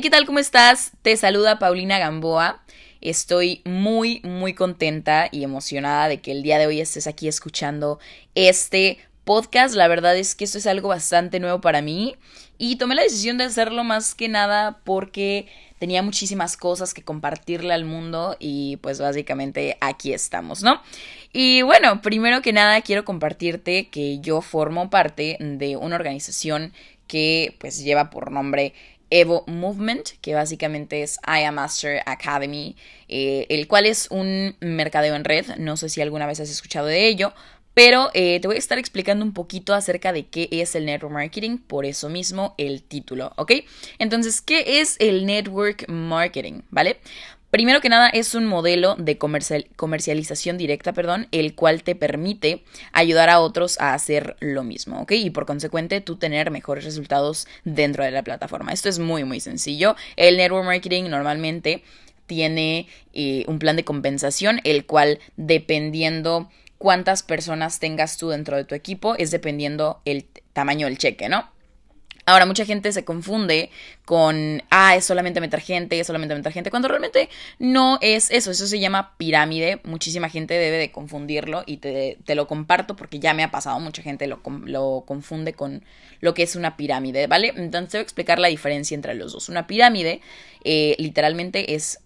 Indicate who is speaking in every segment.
Speaker 1: ¿qué tal? ¿Cómo estás? Te saluda Paulina Gamboa. Estoy muy, muy contenta y emocionada de que el día de hoy estés aquí escuchando este podcast. La verdad es que esto es algo bastante nuevo para mí y tomé la decisión de hacerlo más que nada porque tenía muchísimas cosas que compartirle al mundo y pues básicamente aquí estamos, ¿no? Y bueno, primero que nada quiero compartirte que yo formo parte de una organización que pues lleva por nombre Evo Movement, que básicamente es I Am Master Academy, eh, el cual es un mercadeo en red. No sé si alguna vez has escuchado de ello, pero eh, te voy a estar explicando un poquito acerca de qué es el network marketing, por eso mismo el título, ¿ok? Entonces, ¿qué es el network marketing? ¿Vale? Primero que nada es un modelo de comercialización directa, perdón, el cual te permite ayudar a otros a hacer lo mismo, ¿ok? Y por consecuente tú tener mejores resultados dentro de la plataforma. Esto es muy, muy sencillo. El network marketing normalmente tiene eh, un plan de compensación, el cual dependiendo cuántas personas tengas tú dentro de tu equipo es dependiendo el tamaño del cheque, ¿no? Ahora, mucha gente se confunde con, ah, es solamente meter gente, es solamente meter gente, cuando realmente no es eso, eso se llama pirámide, muchísima gente debe de confundirlo y te, lo comparto porque ya me ha pasado, mucha gente lo, lo, confunde con lo que es una pirámide, ¿vale? Entonces te voy a explicar la diferencia entre los dos. Una pirámide eh, literalmente es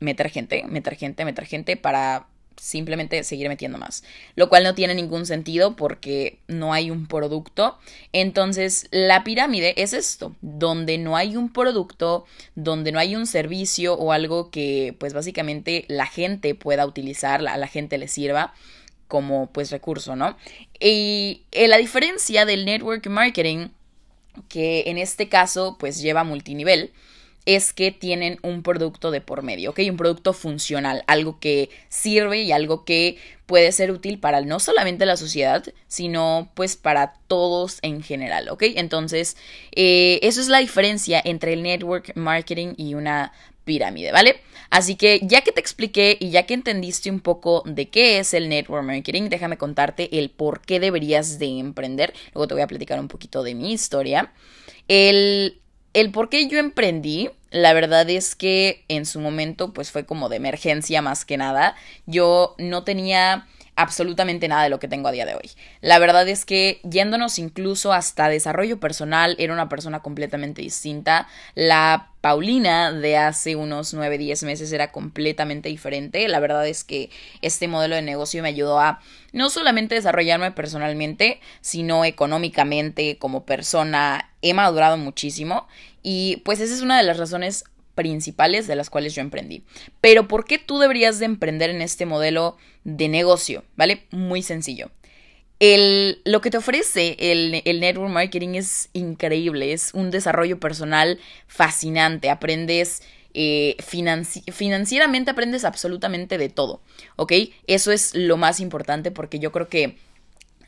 Speaker 1: meter gente, meter gente, meter gente para simplemente seguir metiendo más. Lo cual no tiene ningún sentido porque no hay un producto. Entonces, la pirámide es esto, donde no hay un producto, donde no hay un servicio o algo que pues básicamente la gente pueda utilizar, a la gente le sirva como pues recurso, ¿no? Y eh, la diferencia del network marketing, que en este caso pues lleva multinivel, es que tienen un producto de por medio, ¿ok? Un producto funcional, algo que sirve y algo que puede ser útil para no solamente la sociedad, sino pues para todos en general, ¿ok? Entonces, eh, eso es la diferencia entre el network marketing y una pirámide, ¿vale? Así que ya que te expliqué y ya que entendiste un poco de qué es el network marketing, déjame contarte el por qué deberías de emprender. Luego te voy a platicar un poquito de mi historia. El el por qué yo emprendí, la verdad es que en su momento pues fue como de emergencia más que nada. Yo no tenía absolutamente nada de lo que tengo a día de hoy. La verdad es que yéndonos incluso hasta desarrollo personal, era una persona completamente distinta. La Paulina de hace unos 9, 10 meses era completamente diferente. La verdad es que este modelo de negocio me ayudó a no solamente desarrollarme personalmente, sino económicamente como persona. He madurado muchísimo y pues esa es una de las razones principales de las cuales yo emprendí. Pero ¿por qué tú deberías de emprender en este modelo de negocio? ¿Vale? Muy sencillo. El, lo que te ofrece el, network marketing es increíble, es un desarrollo personal fascinante, aprendes eh, financieramente, aprendes absolutamente de todo, ¿ok? Eso es lo más importante porque yo creo que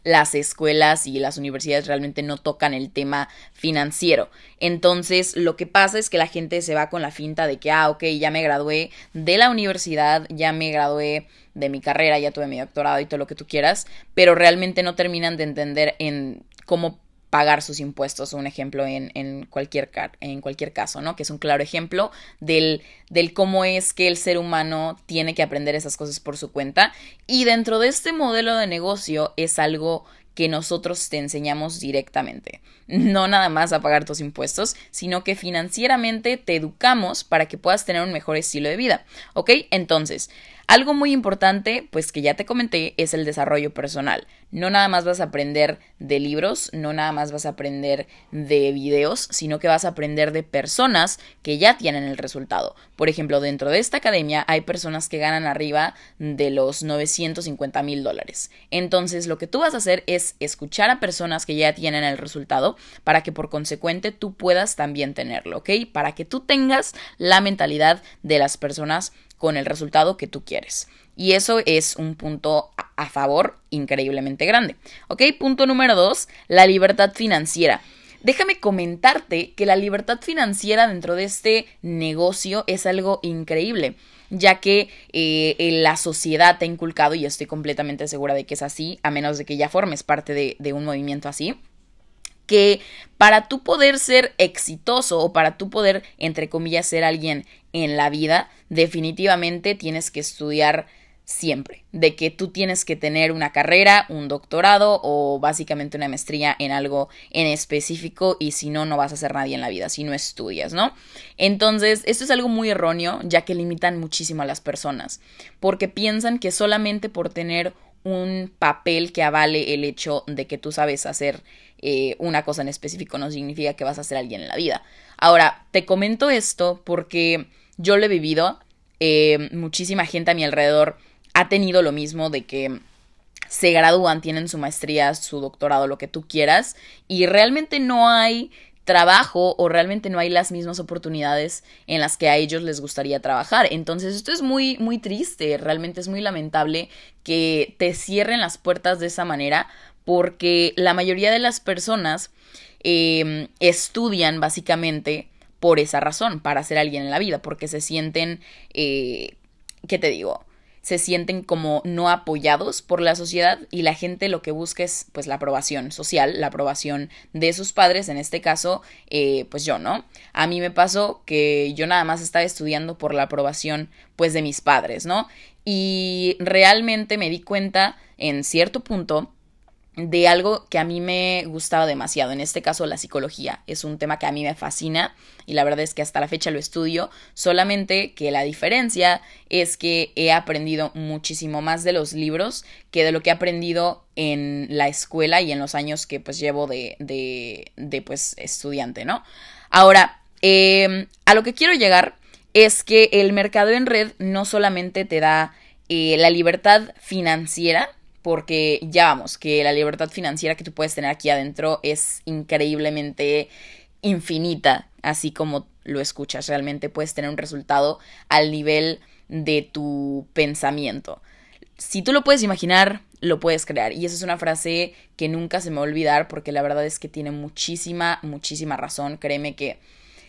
Speaker 1: las escuelas y las universidades realmente no tocan el tema financiero. Entonces, lo que pasa es que la gente se va con la finta de que, ah, ok, ya me gradué de la universidad, ya me gradué de mi carrera, ya tuve mi doctorado y todo lo que tú quieras, pero realmente no terminan de entender en cómo pagar sus impuestos, un ejemplo en, en, cualquier, en cualquier caso, ¿no? Que es un claro ejemplo del, del cómo es que el ser humano tiene que aprender esas cosas por su cuenta. Y dentro de este modelo de negocio es algo que nosotros te enseñamos directamente. No nada más a pagar tus impuestos, sino que financieramente te educamos para que puedas tener un mejor estilo de vida. ¿Ok? Entonces, algo muy importante, pues que ya te comenté, es el desarrollo personal. No nada más vas a aprender de libros, no nada más vas a aprender de videos, sino que vas a aprender de personas que ya tienen el resultado. Por ejemplo, dentro de esta academia hay personas que ganan arriba de los 950 mil dólares. Entonces, lo que tú vas a hacer es escuchar a personas que ya tienen el resultado para que por consecuente tú puedas también tenerlo, ¿ok? Para que tú tengas la mentalidad de las personas con el resultado que tú quieres. Y eso es un punto a favor increíblemente grande. ¿Ok? Punto número dos, la libertad financiera. Déjame comentarte que la libertad financiera dentro de este negocio es algo increíble, ya que eh, la sociedad te ha inculcado, y estoy completamente segura de que es así, a menos de que ya formes parte de un movimiento así, que para tú poder ser exitoso o para tú poder, entre comillas, ser alguien en la vida, definitivamente tienes que estudiar siempre, de que tú tienes que tener una carrera, un doctorado o básicamente una maestría en algo en específico y si no, no vas a ser nadie en la vida, si no estudias, ¿no? Entonces, esto es algo muy erróneo, ya que limitan muchísimo a las personas, porque piensan que solamente por tener un papel que avale el hecho de que tú sabes hacer eh, una cosa en específico no significa que vas a ser alguien en la vida. Ahora, te comento esto porque yo lo he vivido, eh, muchísima gente a mi alrededor ha tenido lo mismo de que se gradúan, tienen su maestría, su doctorado, lo que tú quieras, y realmente no hay trabajo o realmente no hay las mismas oportunidades en las que a ellos les gustaría trabajar. Entonces esto es muy, muy triste, realmente es muy lamentable que te cierren las puertas de esa manera porque la mayoría de las personas em, estudian básicamente por esa razón, para ser alguien en la vida, porque se sienten, eh, ¿qué te digo? Se sienten como no apoyados por la sociedad y la gente lo que busca es pues la aprobación social, la aprobación de sus padres, en este caso eh, pues yo, ¿no? A mí me pasó que yo nada más estaba estudiando por la aprobación pues de mis padres, ¿no? Y realmente me di cuenta en cierto punto de algo que a mí me gustaba demasiado. En este caso, la psicología es un tema que a mí me fascina y la verdad es que hasta la fecha lo estudio, solamente que la diferencia es que he aprendido muchísimo más de los libros que de lo que he aprendido en la escuela y en los años que pues llevo de, de, de pues estudiante, ¿no? Ahora, em, a lo que quiero llegar es que el mercado en red no solamente te da eh, la libertad financiera, porque ya vamos, que la libertad financiera que tú puedes tener aquí adentro es increíblemente infinita, así como lo escuchas, realmente puedes tener un resultado al nivel de tu pensamiento. Si tú lo puedes imaginar, lo puedes crear. Y esa es una frase que nunca se me va a olvidar porque la verdad es que tiene muchísima, muchísima razón. Créeme que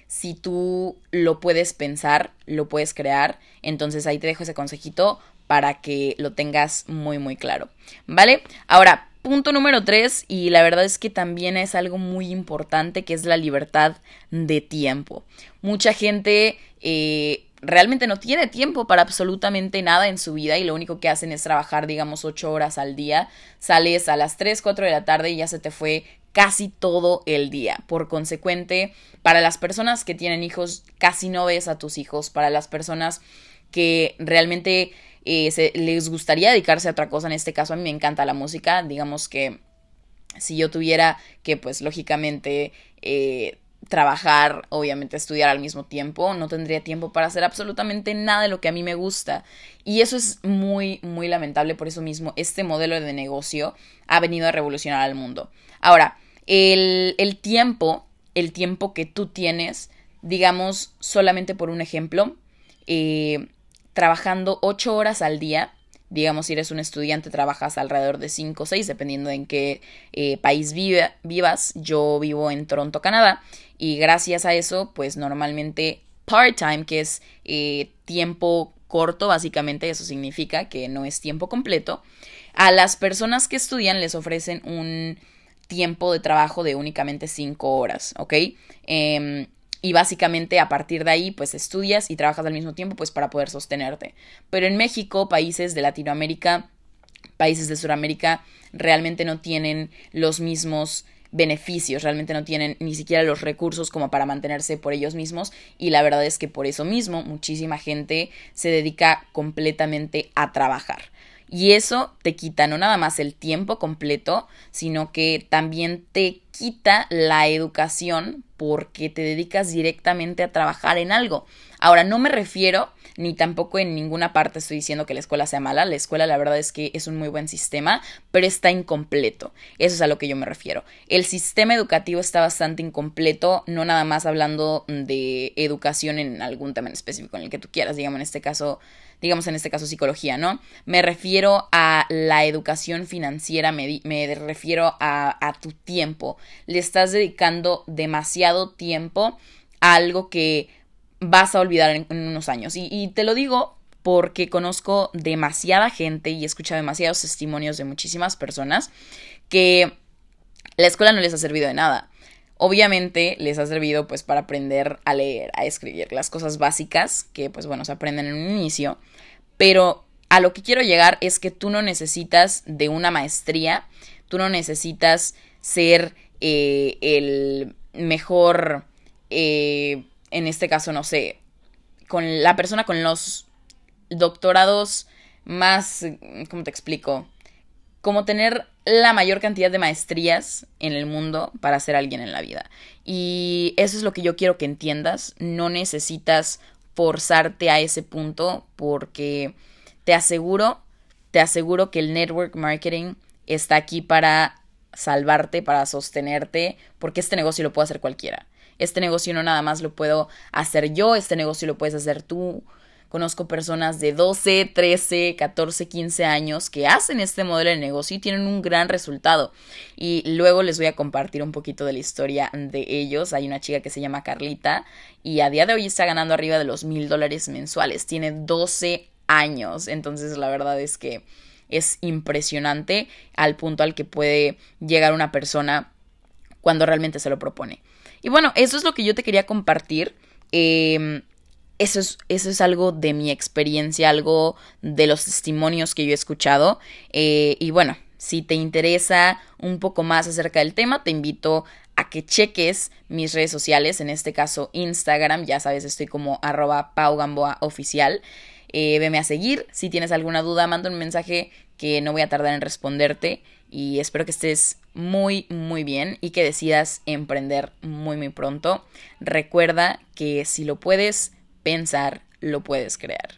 Speaker 1: si tú lo puedes pensar, lo puedes crear. Entonces ahí te dejo ese consejito para que lo tengas muy muy claro, ¿vale? Ahora, punto número tres, y la verdad es que también es algo muy importante, que es la libertad de tiempo. Mucha gente... Eh, realmente no tiene tiempo para absolutamente nada en su vida y lo único que hacen es trabajar, digamos, ocho horas al día. Sales a las 3, 4 de la tarde y ya se te fue casi todo el día. Por consecuente, para las personas que tienen hijos, casi no ves a tus hijos. Para las personas que realmente eh, les gustaría dedicarse a otra cosa. En este caso, a mí me encanta la música. Digamos que si yo tuviera que, pues, lógicamente, eh, trabajar, obviamente estudiar al mismo tiempo, no tendría tiempo para hacer absolutamente nada de lo que a mí me gusta. Y eso es muy, muy lamentable. Por eso mismo, este modelo de negocio ha venido a revolucionar al mundo. Ahora, el, el tiempo, el tiempo que tú tienes, digamos, solamente por un ejemplo, eh, trabajando ocho horas al día. Digamos, si eres un estudiante, trabajas alrededor de 5 o 6, dependiendo en qué eh, país vivas. Yo vivo en Toronto, Canadá, y gracias a eso, pues normalmente part-time, que es eh, tiempo corto, básicamente, eso significa que no es tiempo completo. A las personas que estudian les ofrecen un tiempo de trabajo de únicamente 5 horas, ¿ok? Eh, y básicamente a partir de ahí pues estudias y trabajas al mismo tiempo pues para poder sostenerte. Pero en México, países de Latinoamérica, países de Sudamérica realmente no tienen los mismos beneficios, realmente no tienen ni siquiera los recursos como para mantenerse por ellos mismos y la verdad es que por eso mismo muchísima gente se dedica completamente a trabajar. Y eso te quita no nada más el tiempo completo, sino que también te quita la educación porque te dedicas directamente a trabajar en algo. Ahora, no me refiero, ni tampoco en ninguna parte estoy diciendo que la escuela sea mala. La escuela, la verdad es que es un muy buen sistema, pero está incompleto. Eso es a lo que yo me refiero. El sistema educativo está bastante incompleto, no nada más hablando de educación en algún tema en específico en el que tú quieras, digamos en este caso digamos en este caso psicología, ¿no? Me refiero a la educación financiera, me, me refiero a, a tu tiempo. Le estás dedicando demasiado tiempo a algo que vas a olvidar en, unos años. Y, y, te lo digo porque conozco demasiada gente y he escuchado demasiados testimonios de muchísimas personas que la escuela no les ha servido de nada. Obviamente les ha servido pues para aprender a leer, a escribir, las cosas básicas que pues bueno se aprenden en un inicio, pero a lo que quiero llegar es que tú no necesitas de una maestría, tú no necesitas ser eh, el mejor, eh, en este caso no sé, con la persona con los doctorados más, ¿cómo te explico? Como tener la mayor cantidad de maestrías en el mundo para ser alguien en la vida. Y eso es lo que yo quiero que entiendas. No necesitas forzarte a ese punto porque te aseguro, te aseguro que el network marketing está aquí para salvarte, para sostenerte, porque este negocio lo puede hacer cualquiera. Este negocio no nada más lo puedo hacer yo, este negocio lo puedes hacer tú, Conozco personas de 12, 13, 14, 15 años que hacen este modelo de negocio y tienen un gran resultado. Y luego les voy a compartir un poquito de la historia de ellos. Hay una chica que se llama Carlita y a día de hoy está ganando arriba de los mil dólares mensuales. Tiene 12 años. Entonces la verdad es que es impresionante al punto al que puede llegar una persona cuando realmente se lo propone. Y bueno, eso es lo que yo te quería compartir. Eh, eso es, eso es algo de mi experiencia, algo de los testimonios que yo he escuchado. Eh, y bueno, si te interesa un poco más acerca del tema, te invito a que cheques mis redes sociales, en este caso Instagram, ya sabes, estoy como arroba paugamboa oficial. Eh, veme a seguir, si tienes alguna duda, manda un mensaje que no voy a tardar en responderte y espero que estés muy muy bien y que decidas emprender muy muy pronto. Recuerda que si lo puedes, pensar, lo puedes crear.